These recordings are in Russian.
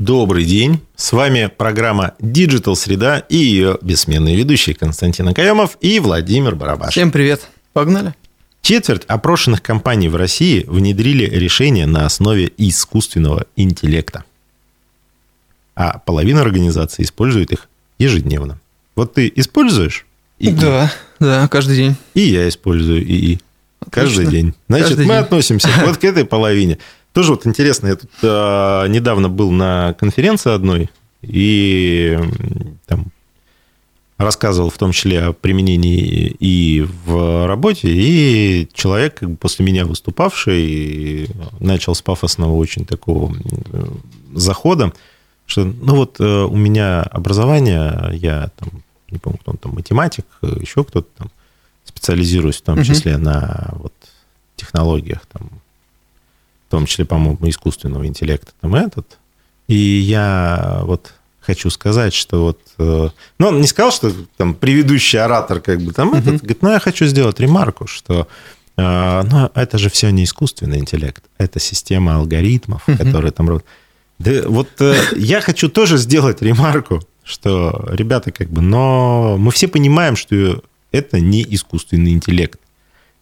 Добрый день. С вами программа Digital Среда и ее бессменные ведущие Константин Акаемов и Владимир Барабаш. Всем привет. Погнали. Четверть опрошенных компаний в России внедрили решения на основе искусственного интеллекта. А половина организаций использует их ежедневно. Вот ты используешь? ИИ? Да, да, каждый день. И я использую ИИ. Отлично. Каждый день. Значит, Каждый мы день. относимся вот к этой половине. Тоже вот интересно, я тут а, недавно был на конференции одной и там рассказывал в том числе о применении и в работе, и человек, как бы после меня выступавший, начал с пафосного очень такого э, захода, что, ну вот э, у меня образование, я там, не помню, кто он там, математик, еще кто-то там, специализируюсь в том числе на вот технологиях, там, в том числе, по-моему, искусственного интеллекта, там этот. И я вот хочу сказать, что вот... э, Ну, он не сказал, что там предыдущий оратор как бы там этот, говорит, ну, я хочу сделать ремарку, что э, ну, это же все не искусственный интеллект, это система алгоритмов, Мгм. которые там... Да вот э, я хочу тоже сделать ремарку, что, ребята, как бы, но мы все понимаем, что это не искусственный интеллект.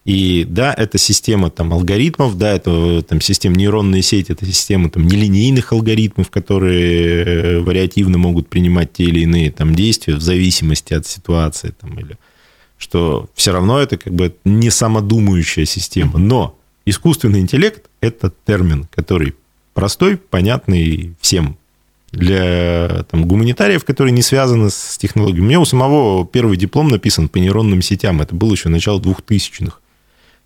И да, это система там, алгоритмов, да, это там, система нейронной сети, это система там, нелинейных алгоритмов, которые э, вариативно могут принимать те или иные там, действия в зависимости от ситуации. Там, или, что все равно это как бы не самодумающая система. Но искусственный интеллект – это термин, который простой, понятный всем. Для там, гуманитариев, которые не связаны с технологией. У меня у самого первый диплом написан по нейронным сетям. Это было еще начало 2000-х.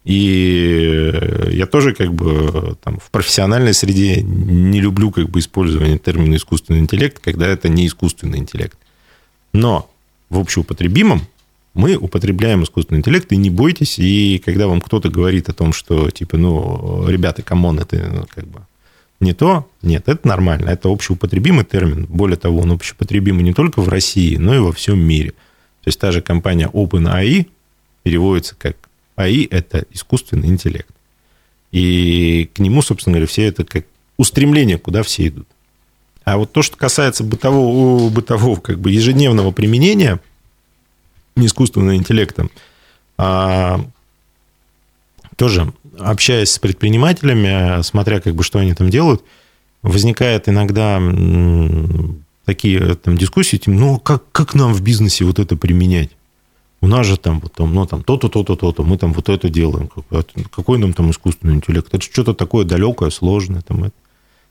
И я тоже как бы там, в профессиональной среде не люблю как бы использование термина искусственный интеллект, когда это не искусственный интеллект. Но в общеупотребимом мы употребляем искусственный интеллект, и не бойтесь, и когда вам кто-то говорит о том, что, типа, ну, ребята, come on, это ну, как бы не то, нет, это нормально, это общеупотребимый термин. Более того, он общеупотребимый не только в России, но и во всем мире. То есть та же компания OpenAI переводится как АИ – это искусственный интеллект. И к нему, собственно говоря, все это как устремление, куда все идут. А вот то, что касается бытового, бытового как бы ежедневного применения искусственного интеллекта, а, тоже общаясь с предпринимателями, смотря как бы что они там делают, возникает иногда такие там дискуссии, типа, ну как, как нам в бизнесе вот это применять? У нас же там, вот, там, ну, там то-то, то-то, то-то, мы там вот это делаем. Какой, какой нам там искусственный интеллект? Это что-то такое далекое, сложное. Там, это.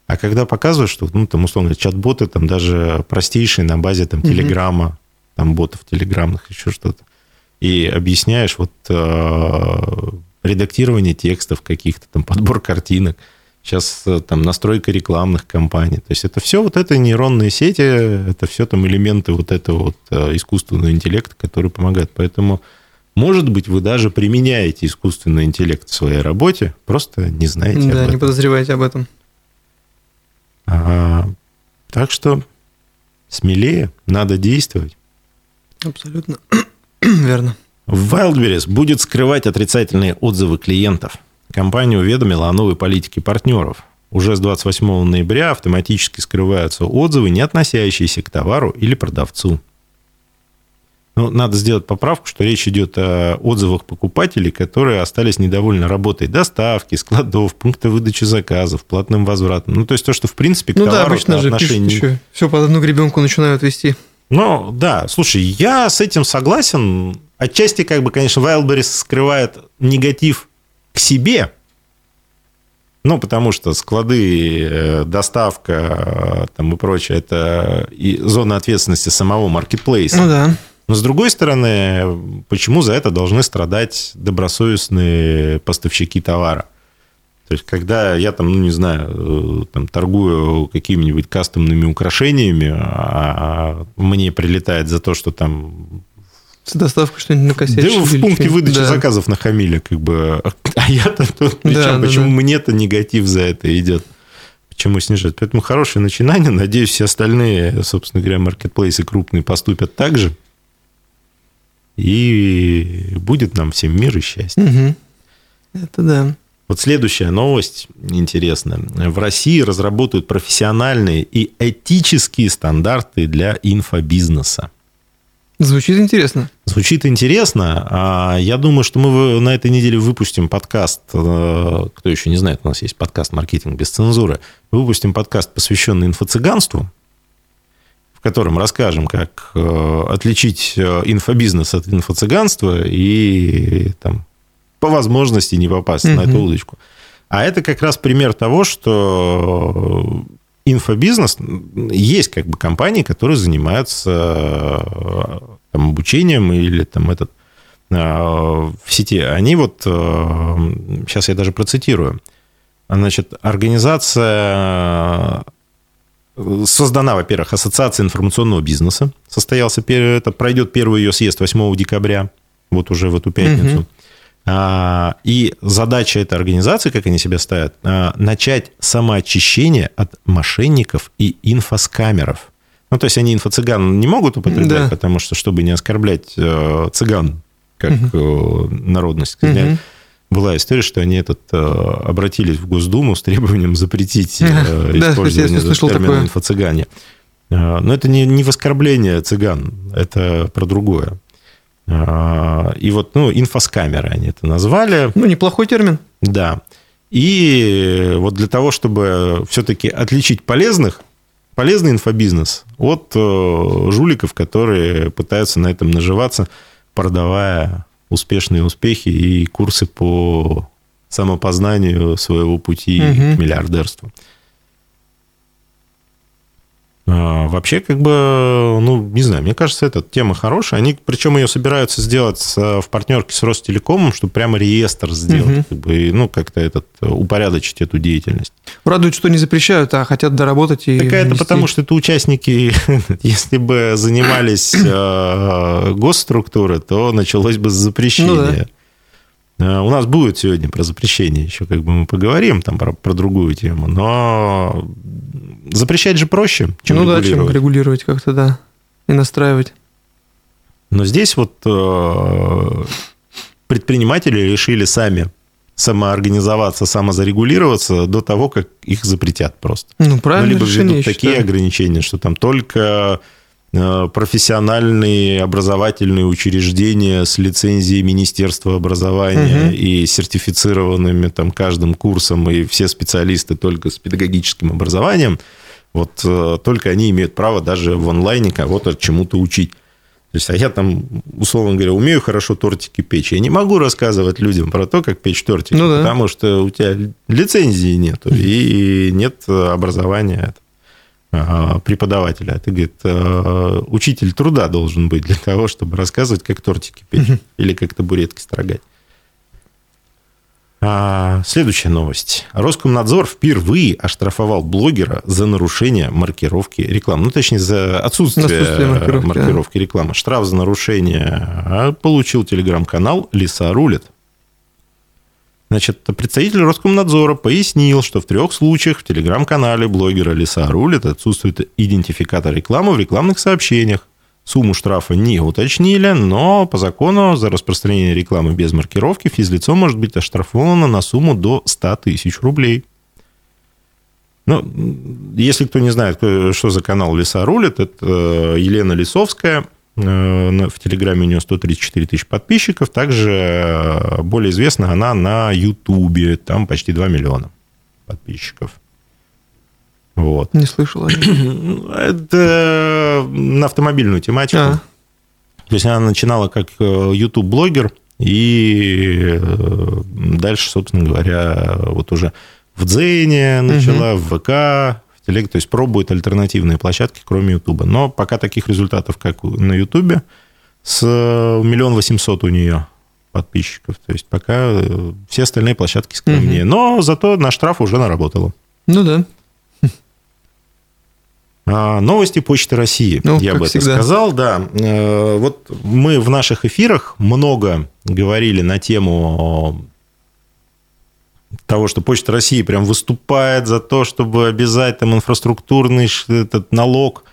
А когда показывают, что, ну, там, условно, чат-боты там даже простейшие на базе там Мгм. телеграмма, там ботов телеграммных, еще что-то, и объясняешь вот э, редактирование текстов каких-то, там, подбор картинок, сейчас э, там настройка рекламных кампаний. То есть это все вот это нейронные сети, это все там элементы вот этого вот э, искусственного интеллекта, который помогает. Поэтому, может быть, вы даже применяете искусственный интеллект в своей работе, просто не знаете об Да, не этом. подозревайте об этом. А, так что смелее, надо действовать. Абсолютно верно. Wildberries будет скрывать отрицательные отзывы клиентов. Компания уведомила о новой политике партнеров. Уже с 28 ноября автоматически скрываются отзывы, не относящиеся к товару или продавцу. Ну, надо сделать поправку, что речь идет о отзывах покупателей, которые остались недовольны работой доставки, складов, пункта выдачи заказов, платным возвратом. Ну, то есть то, что, в принципе, к Ну да, товару обычно же пишут отношения еще. Все под одну гребенку начинают вести. ну, да, слушай, я с этим согласен. Отчасти, как бы, конечно, Wildberries скрывает негатив к себе, ну, потому что склады, э, доставка э, там и прочее, это и зона ответственности самого маркетплейса. Ну да. Но с другой стороны, почему за это должны страдать добросовестные поставщики товара? То есть, когда я там, ну, не знаю, э, там, торгую какими-нибудь кастомными украшениями, а мне прилетает за то, что там... С доставкой что-нибудь Да накосячили. в пункте выдачи Да. заказов нахамили, как бы. А я-то тут при Да, да, Почему да. мне-то негатив за это идет? Почему снижать? Поэтому хорошее начинание. Надеюсь, все остальные, собственно говоря, маркетплейсы крупные поступят так же. И будет нам всем мир и счастье. Мгм. Это да. Вот следующая новость интересная. В России разработают профессиональные и этические стандарты для инфобизнеса. Звучит интересно. Звучит интересно. А Я думаю, что мы на этой неделе выпустим подкаст. э, Кто еще не знает, у нас есть подкаст «Маркетинг без цензуры». Выпустим подкаст, посвященный инфо-цыганству, в котором расскажем, как э, отличить э, инфобизнес от инфо-цыганства и там, по возможности не попасть на эту удочку. А это как раз пример того, что инфобизнес, есть как бы компании, которые занимаются э, там, обучением или там этот э, в сети. Они вот, сейчас я даже процитирую, значит, организация э, создана, во-первых, Ассоциация информационного бизнеса, состоялся, это пройдет первый ее съезд 8 декабря, вот уже в эту пятницу. Мгм. А, И задача этой организации, как они себя ставят, а, начать самоочищение от мошенников и инфоскамеров. Ну, то есть они инфо-цыган не могут употреблять, Да. потому что, чтобы не оскорблять э, цыган как э, народность. Мгм. Была история, что они этот, э, обратились в Госдуму с требованием запретить э, Да, использование слышал термина инфо-цыгане. Э, Но это не, не в оскорбление цыган, это про другое. Э, И вот, ну, инфоскамеры они это назвали. Ну, неплохой термин. Да. И вот для того, чтобы все-таки отличить полезных, полезный инфобизнес от э, жуликов, которые пытаются на этом наживаться, продавая успешные успехи и курсы по самопознанию своего пути Мгм. к миллиардерству. А, Вообще, как бы, ну, не знаю, мне кажется, эта тема хорошая. Они, причем, ее собираются сделать с- в партнерке с Ростелекомом, чтобы прямо реестр сделать, Мгм. как бы, и, ну, как-то этот, упорядочить эту деятельность. Радует, что не запрещают, а хотят доработать и Так это ввести. потому, что это участники, если бы занимались э, госструктуры, то началось бы с запрещения. Э, У нас будет сегодня про запрещение, еще как бы мы поговорим там про, про другую тему, но запрещать же проще, чем ну да, чем регулировать. регулировать как-то, да. И настраивать. Но здесь вот э, предприниматели решили сами самоорганизоваться, самозарегулироваться до того, как их запретят просто. Ну, Ну, правильно либо решение, введут такие считаю. ограничения, что там только э, профессиональные образовательные учреждения с лицензией Министерства образования Мгм. и сертифицированными там каждым курсом, и все специалисты только с педагогическим образованием, вот э, только они имеют право даже в онлайне кого-то чему-то учить. То есть, а я там, условно говоря, умею хорошо тортики печь. Я не могу рассказывать людям про то, как печь тортики, Ну да. потому что у тебя лицензии нету и нет образования преподавателя. А ты, говорит, а, учитель труда должен быть для того, чтобы рассказывать, как тортики печь или как табуретки строгать. А, Следующая новость. Роскомнадзор впервые оштрафовал блогера за нарушение маркировки рекламы. Ну, точнее, за отсутствие, Отсутствие маркировки, маркировки рекламы. Штраф за нарушение а, получил телеграм-канал «Лиса рулит». Значит, представитель Роскомнадзора пояснил, что в трех случаях в телеграм-канале блогера «Лиса рулит» отсутствует идентификатор рекламы в рекламных сообщениях. Сумму штрафа не уточнили, но по закону за распространение рекламы без маркировки физлицо может быть оштрафовано на сумму до 100 тысяч рублей. Ну, если кто не знает, что за канал «Лиса рулит», это э, Елена Лисовская. Э, В Телеграме у нее 134 тысячи подписчиков. Также э, более известна она на Ютубе. Там почти 2 миллиона подписчиков. Вот. Не слышал. о нем. Это на автомобильную тематику. А. То есть она начинала как э, YouTube-блогер, и э, дальше, собственно говоря, вот уже в Дзене начала, в ВК, Телег, то есть пробует альтернативные площадки, кроме Ютуба. Но пока таких результатов, как на Ютубе, с миллион восемьсот у нее подписчиков. То есть пока э, все остальные площадки скромнее. Но зато на штраф уже наработала. Ну да. А, Новости Почты России, Ну, я бы это всегда. сказал, да. Э, Вот мы в наших эфирах много говорили на тему того, что Почта России прям выступает за то, чтобы обязать там инфраструктурный этот налог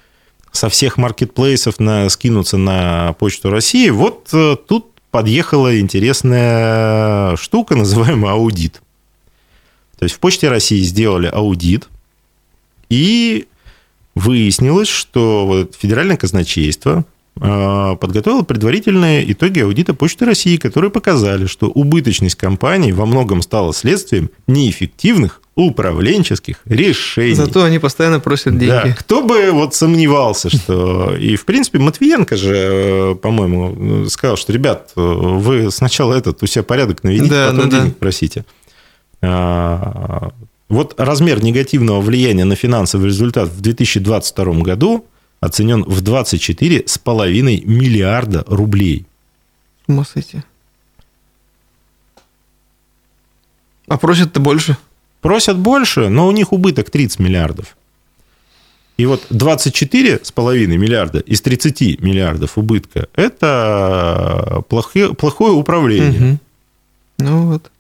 со всех маркетплейсов на, скинуться на Почту России. Вот э, тут подъехала интересная штука, называемая аудит. То есть в Почте России сделали аудит, и выяснилось, что вот федеральное казначейство э, подготовило предварительные итоги аудита Почты России, которые показали, что убыточность компании во многом стала следствием неэффективных управленческих решений. Зато они постоянно просят деньги. Да, кто бы вот сомневался, что... И, в принципе, Матвиенко же, э, по-моему, сказал, что, ребят, вы сначала этот, у себя порядок наведите, Да, потом да, да. денег просите. А, Вот размер негативного влияния на финансовый результат в 2022 году оценен в 24,5 миллиарда рублей. С ума сойти. А просят-то больше. Просят больше, но у них убыток 30 миллиардов. И вот 24,5 миллиарда из 30 миллиардов убытка – это плохое, плохое управление. Мгм. Ну вот.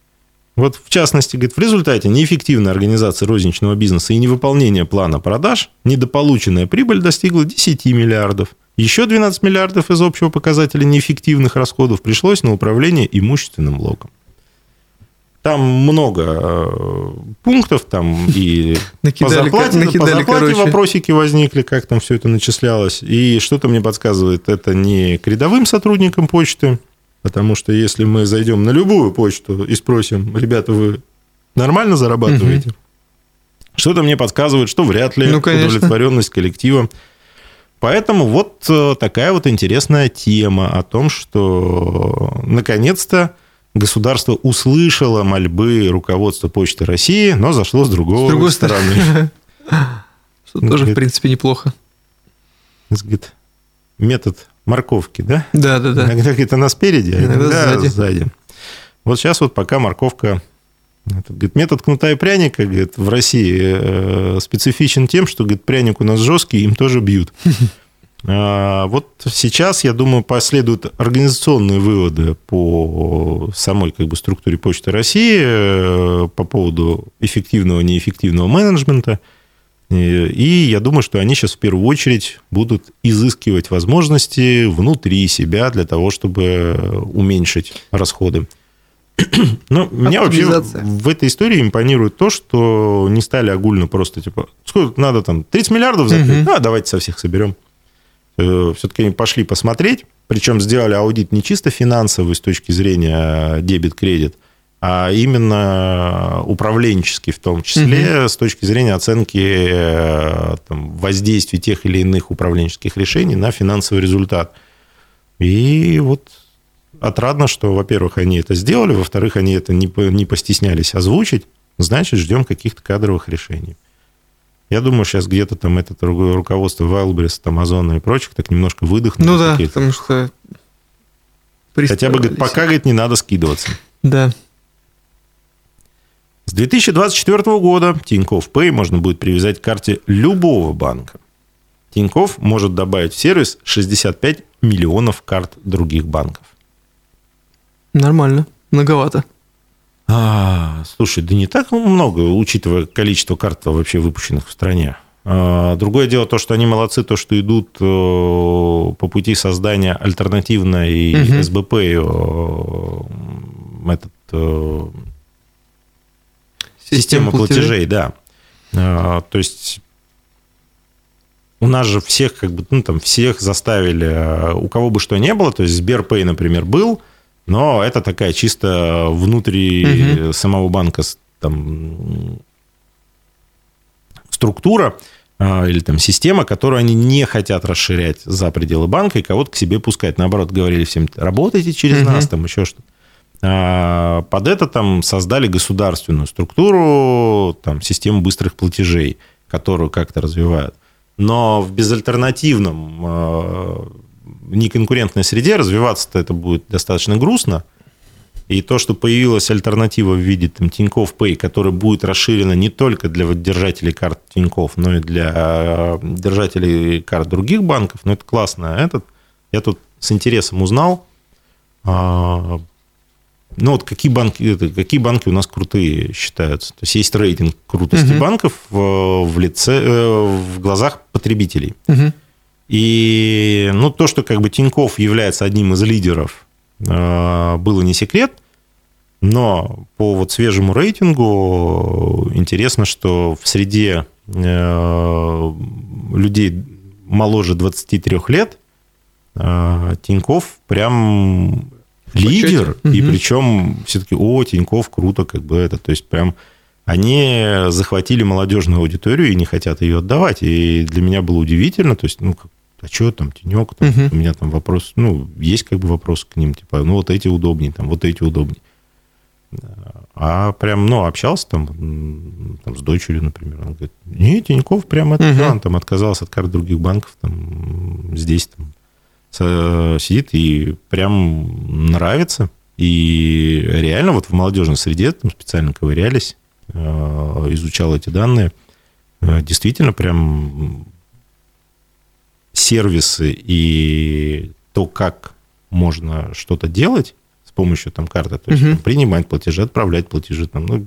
Вот в частности, говорит, в результате неэффективной организации розничного бизнеса и невыполнения плана продаж недополученная прибыль достигла 10 миллиардов. Еще 12 миллиардов из общего показателя неэффективных расходов пришлось на управление имущественным блоком. Там много э, пунктов, там и по зарплате, накидали, по зарплате короче. вопросики возникли, как там все это начислялось. И что-то мне подсказывает, это не к рядовым сотрудникам почты, потому что если мы зайдем на любую почту и спросим, ребята, вы нормально зарабатываете? Что-то мне подсказывает, что вряд ли Ну, конечно. удовлетворенность коллектива. Поэтому вот э, такая вот интересная тема о том, что наконец-то государство услышало мольбы руководства Почты России, но зашло с другого С другой стороны. стороны. Что тоже, в принципе, неплохо. Метод морковки, да? Да, да, да. Иногда где-то она спереди, а Иногда иногда сзади. сзади. Вот сейчас вот пока морковка... это, говорит, метод кнута и пряника, говорит, в России э, специфичен тем, что, говорит, пряник у нас жесткий, им тоже бьют. А, Вот сейчас, я думаю, последуют организационные выводы по самой как бы, структуре Почты России э, по поводу эффективного, неэффективного менеджмента. И и я думаю, что они сейчас в первую очередь будут изыскивать возможности внутри себя для того, чтобы уменьшить расходы. Но меня вообще в этой истории импонирует то, что не стали огульно просто типа, сколько надо там, 30 миллиардов закрыть? Мгм. А, давайте со всех соберем. Все-таки они пошли посмотреть, причем сделали аудит не чисто финансовый с точки зрения дебет-кредит, а именно управленческий в том числе с точки зрения оценки э, там, воздействия тех или иных управленческих решений на финансовый результат. И вот отрадно, что, во-первых, они это сделали, во-вторых, они это не, не постеснялись озвучить, значит, ждем каких-то кадровых решений. Я думаю, сейчас где-то там это руководство Wildberries, Амазона и прочих так немножко выдохнуло. Ну да, потому что... Хотя бы, говорит, пока, говорит, не надо скидываться. Да. С 2024 года Тинькофф Pay можно будет привязать к карте любого банка. Тинькофф может добавить в сервис 65 миллионов карт других банков. Нормально. Многовато. А, слушай, да не так много, учитывая количество карт вообще выпущенных в стране. А, Другое дело то, что они молодцы, то, что идут э, по пути создания альтернативной Мгм. СБП э, этот, э, система платежей, да. А, То есть у нас же всех как бы ну там всех заставили, а, у кого бы что ни было, то есть Сберпэй, например, был, но это такая чисто внутри Мгм. самого банка там структура а, или там система, которую они не хотят расширять за пределы банка и кого-то к себе пускать. Наоборот, говорили всем, работайте через Мгм. нас, там еще что-то. А, Под это там создали государственную структуру, там, систему быстрых платежей, которую как-то развивают. Но в безальтернативном, э, неконкурентной среде развиваться-то это будет достаточно грустно. И то, что появилась альтернатива в виде там, Тинькофф Pay, которая будет расширена не только для держателей карт Тинькофф, но и для э, держателей карт других банков, ну, это классно. А Этот, я тут с интересом узнал, а, ну, вот какие банки, какие банки у нас крутые считаются. То есть есть рейтинг крутости Мгм. банков э, в, лице, э, в глазах потребителей. Мгм. И ну, то, что как бы Тиньков является одним из лидеров, э, было не секрет. Но по вот свежему рейтингу интересно, что в среде э, людей моложе 23 лет Тиньков прям лидер, Почете? и причем все-таки, о, Тиньков, круто, как бы это, то есть прям они захватили молодежную аудиторию и не хотят ее отдавать. И для меня было удивительно, то есть, ну, а что там, Тинек, там, Мгм. у меня там вопрос, ну, есть как бы вопрос к ним, типа, ну, вот эти удобнее, там, вот эти удобнее. А прям, ну, общался там, там с дочерью, например, он говорит, не, Тиньков прям это, он там отказался от карт других банков, там, здесь там сидит и прям нравится. И реально вот в молодежной среде там специально ковырялись, э, изучал эти данные. Э, Действительно прям сервисы и то, как можно что-то делать с помощью там карты, то есть Мгм. там, принимать платежи, отправлять платежи, там, ну,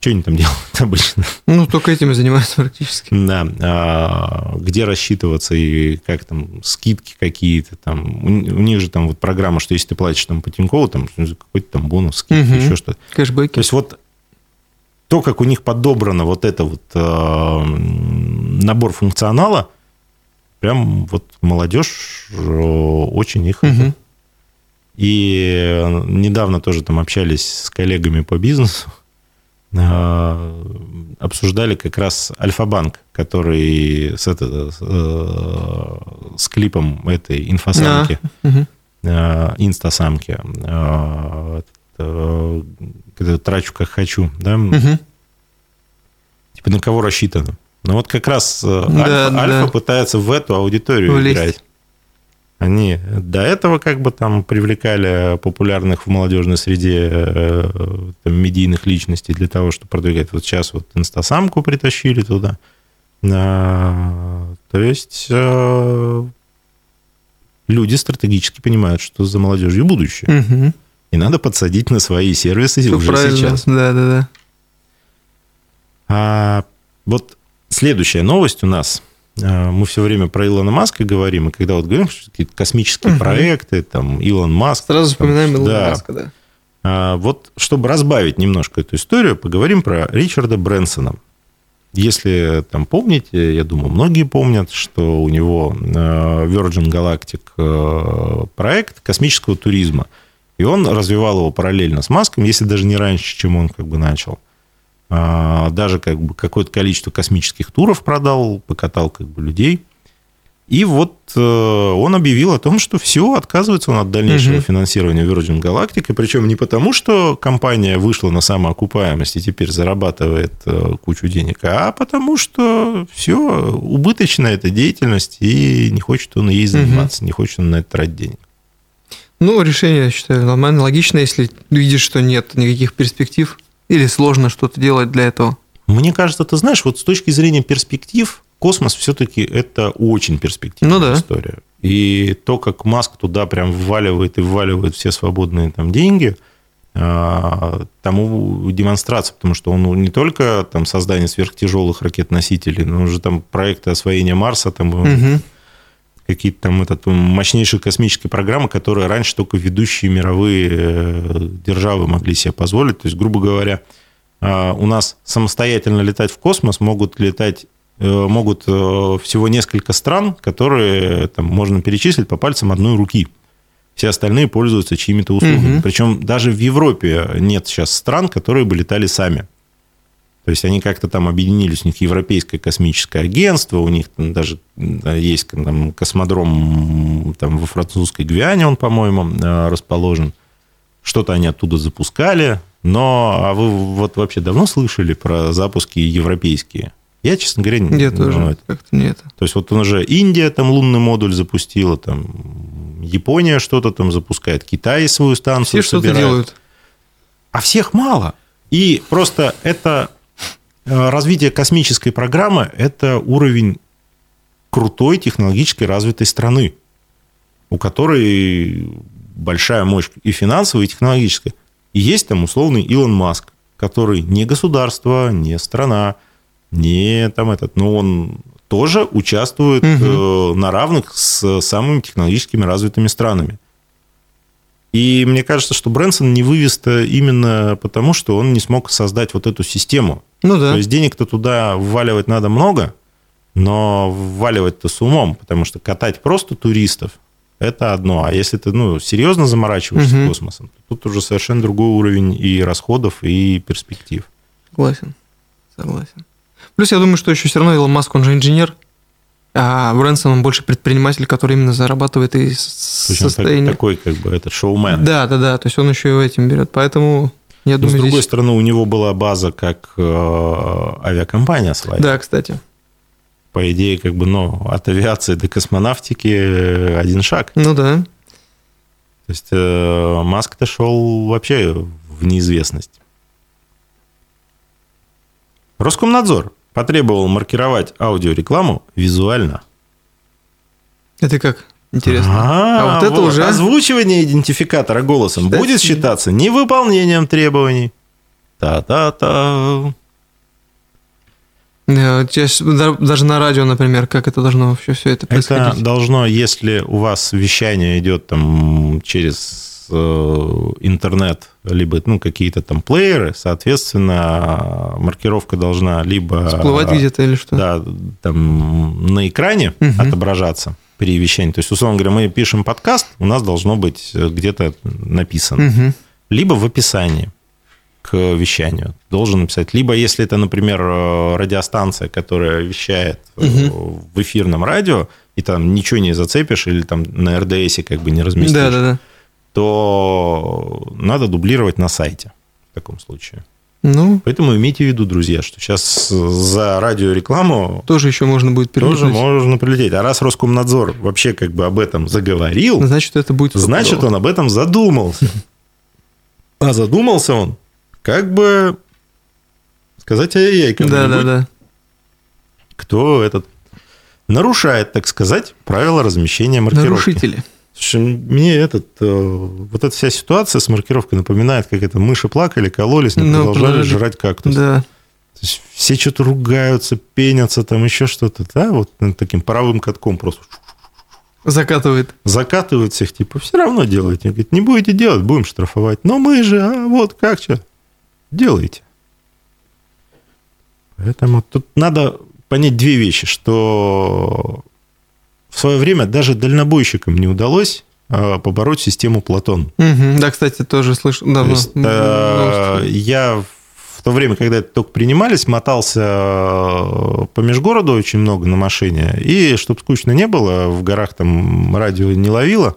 что они там делают обычно? Ну, только этим и занимаются практически. Да, а, где рассчитываться и как там скидки какие-то там. У, у них же там вот программа, что если ты платишь там по Тинькову, там какой-то там бонус, скидки, Мгм. еще что-то. То Кэшбэки. есть вот то, как у них подобрано вот это вот м, набор функционала, прям вот молодежь э, очень их... Мгм. и недавно тоже там общались с коллегами по бизнесу, обсуждали как раз Альфа-банк, который с, это, с, э, с клипом этой инфосамки, э, инстасамки, э, этот, э, когда трачу как хочу, да, типа на кого рассчитано. Но вот как раз э, Да, Альфа, да. Альфа пытается в эту аудиторию Влезть. играть. Они до этого как бы там привлекали популярных в молодежной среде э, там, медийных личностей для того, чтобы продвигать. Вот сейчас вот инстасамку притащили туда. А, То есть э, люди стратегически понимают, что за молодежью будущее. Мгм. И надо подсадить на свои сервисы Всё уже правильно. сейчас. Да, да, да. А вот следующая новость у нас. А, Мы все время про Илона Маска говорим, и когда вот говорим, что какие-то космические Мгм. проекты, там, Илон Маск. Сразу там, вспоминаем Илона да. Маска, да. А, Вот, чтобы разбавить немножко эту историю, поговорим про Ричарда Брэнсона. Если там помните, я думаю, многие помнят, что у него э, Virgin Galactic э, проект космического туризма. И он развивал его параллельно с Маском, если даже не раньше, чем он как бы начал. А, Даже как бы какое-то количество космических туров продал, покатал как бы людей. И вот э, он объявил о том, что все, отказывается он от дальнейшего Мгм. финансирования Virgin Galactic. И причем не потому, что компания вышла на самоокупаемость и теперь зарабатывает э, кучу денег, а потому что все, убыточная эта деятельность, и не хочет он ей заниматься, не хочет он на это тратить денег. Ну, решение, я считаю, нормально, логично, если видишь, что нет никаких перспектив или сложно что-то делать для этого. Мне кажется, ты знаешь, вот с точки зрения перспектив, космос все-таки это очень перспективная Ну да. история. И то, как Маск туда прям вваливает и вваливает все свободные там деньги, а, тому демонстрация, потому что он не только там создание сверхтяжелых ракет-носителей, но уже там проекты освоения Марса, там Мгм. Какие-то там этот, мощнейшие космические программы, которые раньше только ведущие мировые э, державы могли себе позволить. То есть, грубо говоря, э, у нас самостоятельно летать в космос могут летать э, могут э, всего несколько стран, которые там, можно перечислить по пальцам одной руки. Все остальные пользуются чьими-то услугами. Мгм. Причем даже в Европе нет сейчас стран, которые бы летали сами. То есть они как-то там объединились, у них Европейское космическое агентство, у них там даже да, есть там, космодром там, во французской Гвиане, он, по-моему, э, расположен. Что-то они оттуда запускали. Но а вы вот вообще давно слышали про запуски европейские? Я, честно говоря, не Я тоже это- как-то не это. То есть вот он уже Индия там лунный модуль запустила, там Япония что-то там запускает, Китай свою станцию Все что-то собирает. делают. А всех мало. И просто это э, развитие космической программы – это уровень крутой технологически развитой страны, у которой большая мощь и финансовая, и технологическая. И есть там условный Илон Маск, который не государство, не страна, не там этот, но он тоже участвует э, на равных с самыми технологическими развитыми странами. И мне кажется, что Брэнсон не вывез-то именно потому, что он не смог создать вот эту систему. Ну да. То есть денег-то туда вваливать надо много, но вваливать-то с умом, потому что катать просто туристов – это одно. А если ты ну, серьезно заморачиваешься Мгм. космосом, то тут уже совершенно другой уровень и расходов, и перспектив. Согласен. Согласен. Плюс я думаю, что еще все равно Илон Маск, он же инженер, а Брэнсон, он больше предприниматель, который именно зарабатывает и с- То есть он так- состояние. такой, как бы, этот шоумен. Да, да, да. То есть он еще и этим берет. Поэтому я Но, с другой здесь... стороны, у него была база как э, авиакомпания своя. Да, кстати. По идее, как бы, ну, от авиации до космонавтики э, один шаг. Ну да. То есть э, Маск-то шел вообще в неизвестность. Роскомнадзор потребовал маркировать аудиорекламу визуально. Это как? Интересно. А, А вот это уже- Озвучивание идентификатора голосом Считается- будет считаться невыполнением требований. Та-та-та. Да, вот даже на радио, например, как это должно вообще все это Это происходить? должно, если у вас вещание идет там через интернет, либо ну, какие-то там плееры, соответственно, маркировка должна либо... Всплывать где-то или что? Да, там на экране Мгм. отображаться при вещании. То есть, условно говоря, мы пишем подкаст, у нас должно быть э, где-то написано. Мгм. Либо в описании к вещанию должен написать. Либо, если это, например, э, радиостанция, которая вещает э, Мгм. в эфирном радио, и там ничего не зацепишь, или там на РДСе как бы не разместишь, Да, да, да. То надо дублировать на сайте в таком случае. Ну, Поэтому имейте в виду, друзья, что сейчас за радиорекламу тоже еще можно будет тоже перелететь. можно прилететь. А раз Роскомнадзор вообще как бы об этом заговорил, Значит, это будет значит, он об этом задумался. А задумался он, как бы сказать ай-яй Да, да, да. кто этот нарушает, так сказать, правила размещения маркировки. Нарушители. Слушай, мне этот, э, вот эта вся ситуация с маркировкой напоминает, как это мыши плакали, кололись, но Ну, продолжали продолжали. жрать кактус. Да. То есть все что-то ругаются, пенятся, там еще что-то, да, вот ну, таким паровым катком просто Закатывает. закатывают всех, типа, все равно делайте. Говорит, не будете делать, будем штрафовать. Но мы же, а вот как что, делайте. Поэтому тут надо понять две вещи, что в свое время даже дальнобойщикам не удалось а, побороть систему Платон. Мгм. Да, кстати, тоже слышал То давно. есть, э, я в то время, когда это только принимались, мотался э, по межгороду очень много на машине, и чтобы скучно не было, в горах там радио не ловило,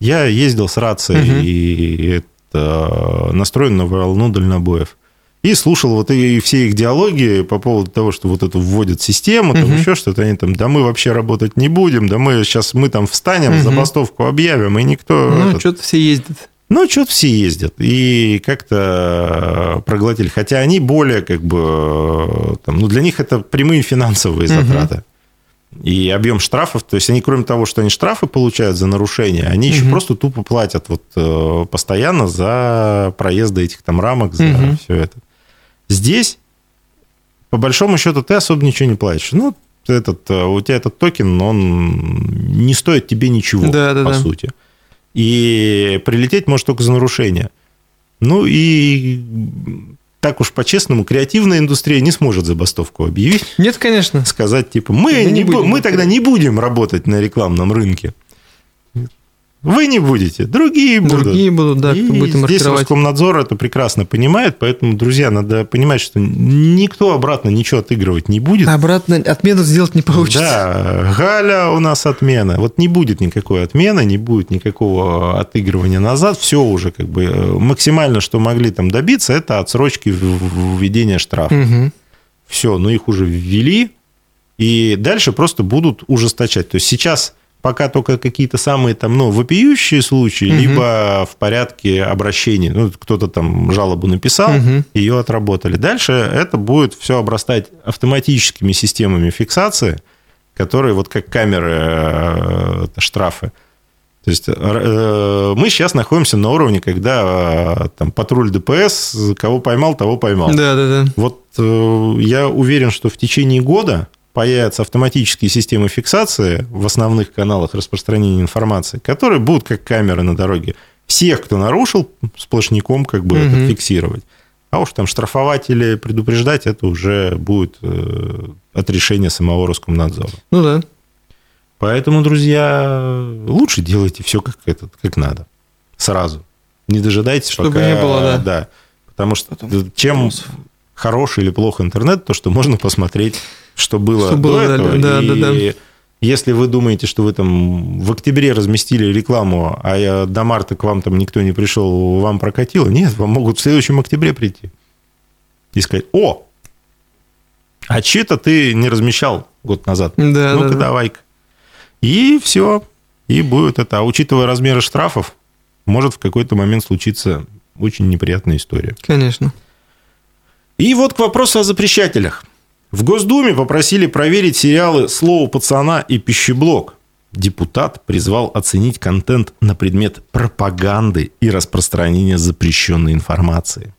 я ездил с рацией Мгм. и это, настроен на волну дальнобоев. И слушал вот и все их диалоги по поводу того, что вот эту вводят систему, там Мгм. еще что-то, они там, да мы вообще работать не будем, да мы сейчас мы там встанем, Мгм. забастовку объявим, и никто... Ну, этот, что-то все ездят. ну, что-то все ездят. И как-то проглотили. Хотя они более, как бы, там, ну, для них это прямые финансовые затраты. И объем штрафов, то есть они, кроме того, что они штрафы получают за нарушение, они еще Мгм. просто тупо платят вот э, постоянно за проезды этих там рамок, за Мгм. все это. Здесь, по большому счету, ты особо ничего не платишь. Ну, этот, э, у тебя этот токен, он не стоит тебе ничего, Да, да, по да. сути. И прилететь может только за нарушение. Ну и так уж по-честному, креативная индустрия не сможет забастовку объявить, Нет, конечно. сказать типа мы, не не бу- будем мы тогда не будем работать на рекламном рынке. Вы не будете, другие будут. Другие будут, да, кто И будет здесь. Роскомнадзор это прекрасно понимает, поэтому, друзья, надо понимать, что никто обратно ничего отыгрывать не будет. Обратно отмену сделать не получится. Да, Галя у нас отмена. Вот не будет никакой отмены, не будет никакого отыгрывания назад. Все уже как бы э, максимально, что могли там добиться, это отсрочки введения штрафа. Мгм. Все, но их уже ввели, и дальше просто будут ужесточать. То есть сейчас пока только какие-то самые там, ну, вопиющие случаи, Мгм. либо в порядке обращения. Ну, кто-то там жалобу написал, Мгм. ее отработали. Дальше это будет все обрастать автоматическими системами фиксации, которые вот как камеры э, штрафы. То есть э, мы сейчас находимся на уровне, когда э, там патруль ДПС кого поймал, того поймал. Да, да, да. Вот я уверен, что в течение года появятся автоматические системы фиксации в основных каналах распространения информации, которые будут как камеры на дороге. всех, кто нарушил, сплошняком как бы Мгм. это фиксировать. А уж там штрафовать или предупреждать, это уже будет э, от решения самого Роскомнадзора. Ну да. Поэтому, друзья, лучше делайте все как, этот, как надо. Сразу. Не дожидайтесь, Чтобы пока... не было, да. Потому что Потом чем хороший или плохо интернет, то что можно посмотреть, что было Что до было, да, этого. да, и да, да. если вы думаете, что вы там в октябре разместили рекламу, а я- до марта к вам там никто не пришел, вам прокатило, нет, вам могут в следующем октябре прийти и сказать, о, а че-то ты не размещал год назад. Да, Ну-ка, да. давай-ка. И все. И будет это. А учитывая размеры штрафов, может в какой-то момент случиться очень неприятная история. Конечно. И вот к вопросу о запрещателях. В Госдуме попросили проверить сериалы «Слово пацана» и «Пищеблок». Депутат призвал оценить контент на предмет пропаганды и распространения запрещенной информации.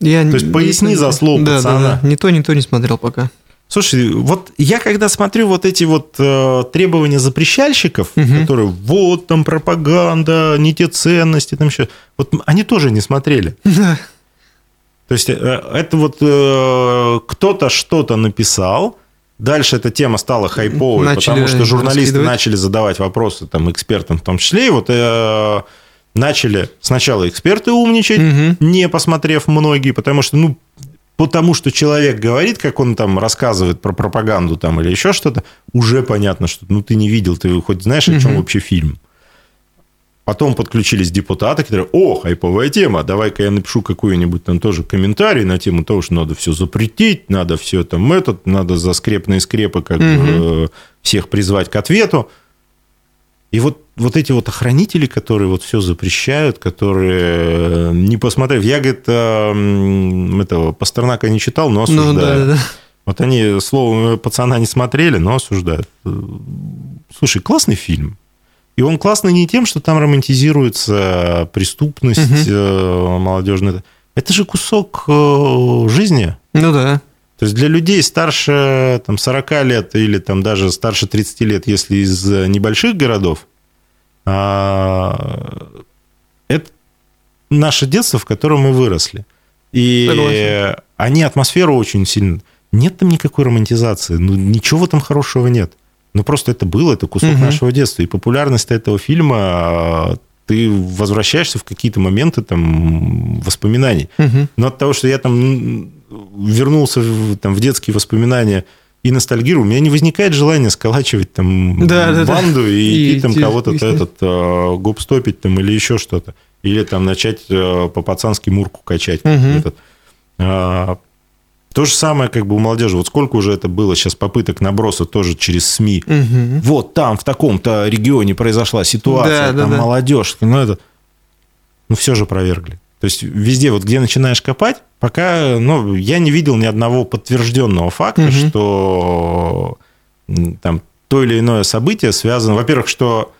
Я То есть поясни за слово да, пацана. Да, да. Ни то, ни то не смотрел пока. Слушай, вот я когда смотрю вот эти вот э, требования запрещальщиков, Мгм. которые вот там пропаганда, не те ценности, там еще, вот они тоже не смотрели. То есть э, это вот э, кто-то что-то написал, дальше эта тема стала хайповой, Начали потому что журналисты раскидывать. начали задавать вопросы там экспертам в том числе, и вот э, начали сначала эксперты умничать, Мгм. не посмотрев многие, потому что, ну, потому что человек говорит, как он там рассказывает про пропаганду там или еще что-то, уже понятно, что ну ты не видел, ты хоть знаешь, о чем Мгм. вообще фильм. Потом подключились депутаты, которые, о, хайповая тема, давай-ка я напишу какой-нибудь там тоже комментарий на тему того, что надо все запретить, надо все там этот, надо за скрепные скрепы как бы э, всех призвать к ответу. И вот, вот эти вот охранители, которые вот все запрещают, которые, э, не посмотрев... Я, говорит, э, м, этого Пастернака не читал, но осуждаю. Ну да, да. Вот они слово пацана не смотрели, но осуждают. Э, Слушай, классный фильм. И он классный не тем, что там романтизируется преступность Мгм. э, молодежная. Это же кусок э, жизни. Ну да. То есть для людей старше там, 40 лет или там, даже старше 30 лет, если из э, небольших городов, а, это наше детство, в котором мы выросли. И Согласен. они атмосферу очень сильно... Нет там никакой романтизации, ну, ничего там хорошего нет. Ну, просто это было, это кусок Мгм. нашего детства. И популярность этого фильма, ты возвращаешься в какие-то моменты там воспоминаний. Мгм. Но от того, что я там вернулся в, там, в детские воспоминания и ностальгирую, у меня не возникает желания сколачивать там Да, да, да. банду и, И идти там кого-то этот э, гоп-стопить там или еще что-то. Или там начать э, по-пацански мурку качать. Мгм. Этот. А, то же самое как бы у молодежи. Вот сколько уже это было сейчас попыток наброса тоже через СМИ. Мгм. Вот там, в таком-то регионе произошла ситуация, Да, да, там да. молодежь, ну это, ну все же провергли. То есть везде, вот где начинаешь копать, пока, ну, я не видел ни одного подтвержденного факта, Мгм. что там то или иное событие связано, во-первых, что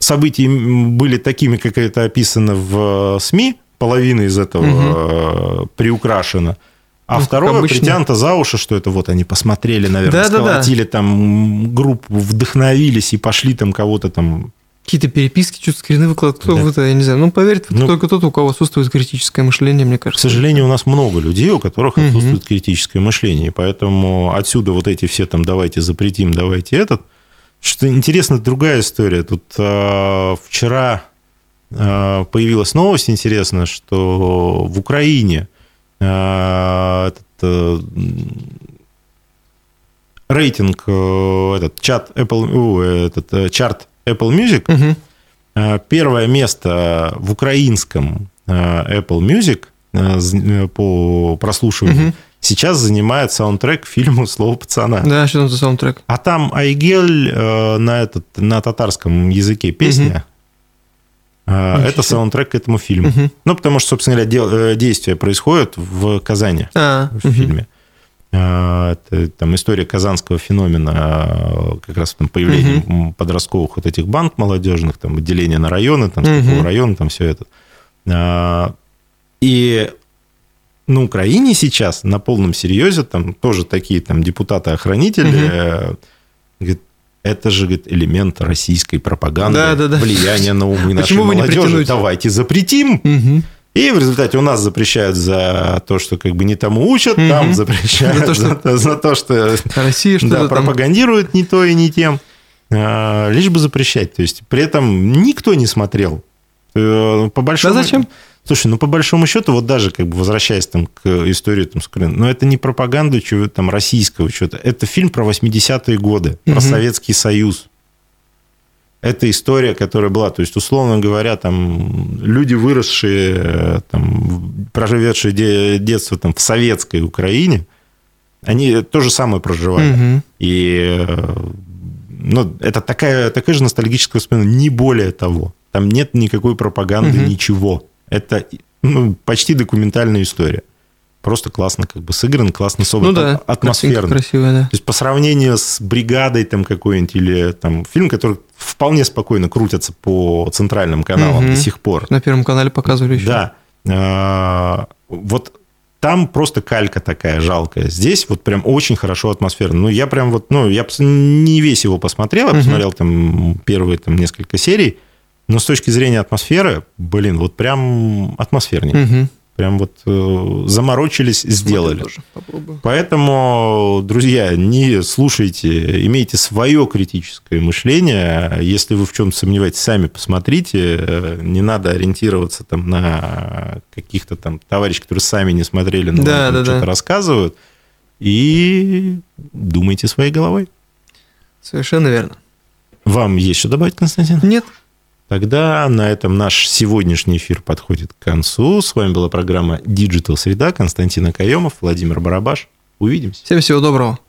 события были такими, как это описано в СМИ, половина из этого э, приукрашена, а Ну, второе обычно. притянуто за уши, что это вот они посмотрели, наверное, Да-да-да. сколотили там группу, вдохновились и пошли там кого-то там Какие-то переписки, что-то скрины выкладывают. Кто Да. в это, я не знаю. Ну, поверит это Ну, только тот, у кого отсутствует критическое мышление, мне К кажется. сожалению, у нас много людей, у которых Мгм. отсутствует критическое мышление, поэтому отсюда вот эти все там давайте запретим, давайте этот. Что интересно, другая история. Тут э, вчера э, появилась новость интересная, что в Украине этот, э, рейтинг, э, этот чат Apple, этот э, чарт Apple Music. Э, Первое место в украинском э, Apple Music э, э, по прослушиванию Мгм. сейчас занимает саундтрек к фильму «Слово пацана». Да, что там за саундтрек? А там Айгель э, на, этот, на татарском языке песня. Э, Ничего Это саундтрек к этому фильму. Мгм. Ну, потому что, собственно говоря, дел- э, действие происходит в Казани А, в мгм. фильме. А, Это там история казанского феномена, а, как раз там появление м, подростковых вот этих банд молодежных, там деление на районы, там с какого района, там все это. А, И на Украине сейчас на полном серьезе там тоже такие там депутаты-охранители Мгм. э, говорят, это же говорит, элемент российской пропаганды, Да, да, да. влияние на умы нашей молодежи. Давайте запретим. И в результате у нас запрещают за то, что как бы не тому учат, Мгм. там запрещают За то, за, что- за то, что Россия что-то да, там... пропагандируют не то и не тем. А, Лишь бы запрещать. То есть при этом никто не смотрел. Э, По большому... Да зачем? Слушай, ну по большому счету, вот даже как бы возвращаясь там к истории там, с Украиной, но это не пропаганда чего там российского чего-то, это фильм про 80-е годы, про. Советский Союз. Это история, которая была, то есть, условно говоря, там люди, выросшие, э, там, проживедшие де- детство там, в советской Украине, они то же самое проживали. Мгм. И э, ну, это такая, такая же ностальгическая воспоминание, не более того. Там нет никакой пропаганды, Мгм. ничего. Это ну, почти документальная история. Просто классно как бы сыгран, классно собран, Ну да, атмосферно. красивая, да. То есть по сравнению с бригадой там какой-нибудь или там фильм, который вполне спокойно крутится по центральным каналам Мгм. до сих пор. На Первом канале показывали еще. Да. А, Вот там просто калька такая жалкая. Здесь вот прям очень хорошо атмосферно. Ну, я прям вот, ну, я не весь его посмотрел, я посмотрел там первые там несколько серий, но с точки зрения атмосферы, блин, вот прям атмосфернее. Мгм. Прям вот э, заморочились, сделали. Тоже попробую. Поэтому, друзья, не слушайте, имейте свое критическое мышление. Если вы в чем-то сомневаетесь, сами посмотрите. Не надо ориентироваться там на каких-то там товарищей, которые сами не смотрели, но Да, да, что-то да. рассказывают. И думайте своей головой. Совершенно верно. Вам есть что добавить, Константин? Нет. Тогда на этом наш сегодняшний эфир подходит к концу. С вами была программа Digital Среда. Константин Акаемов, Владимир Барабаш. Увидимся. Всем всего доброго.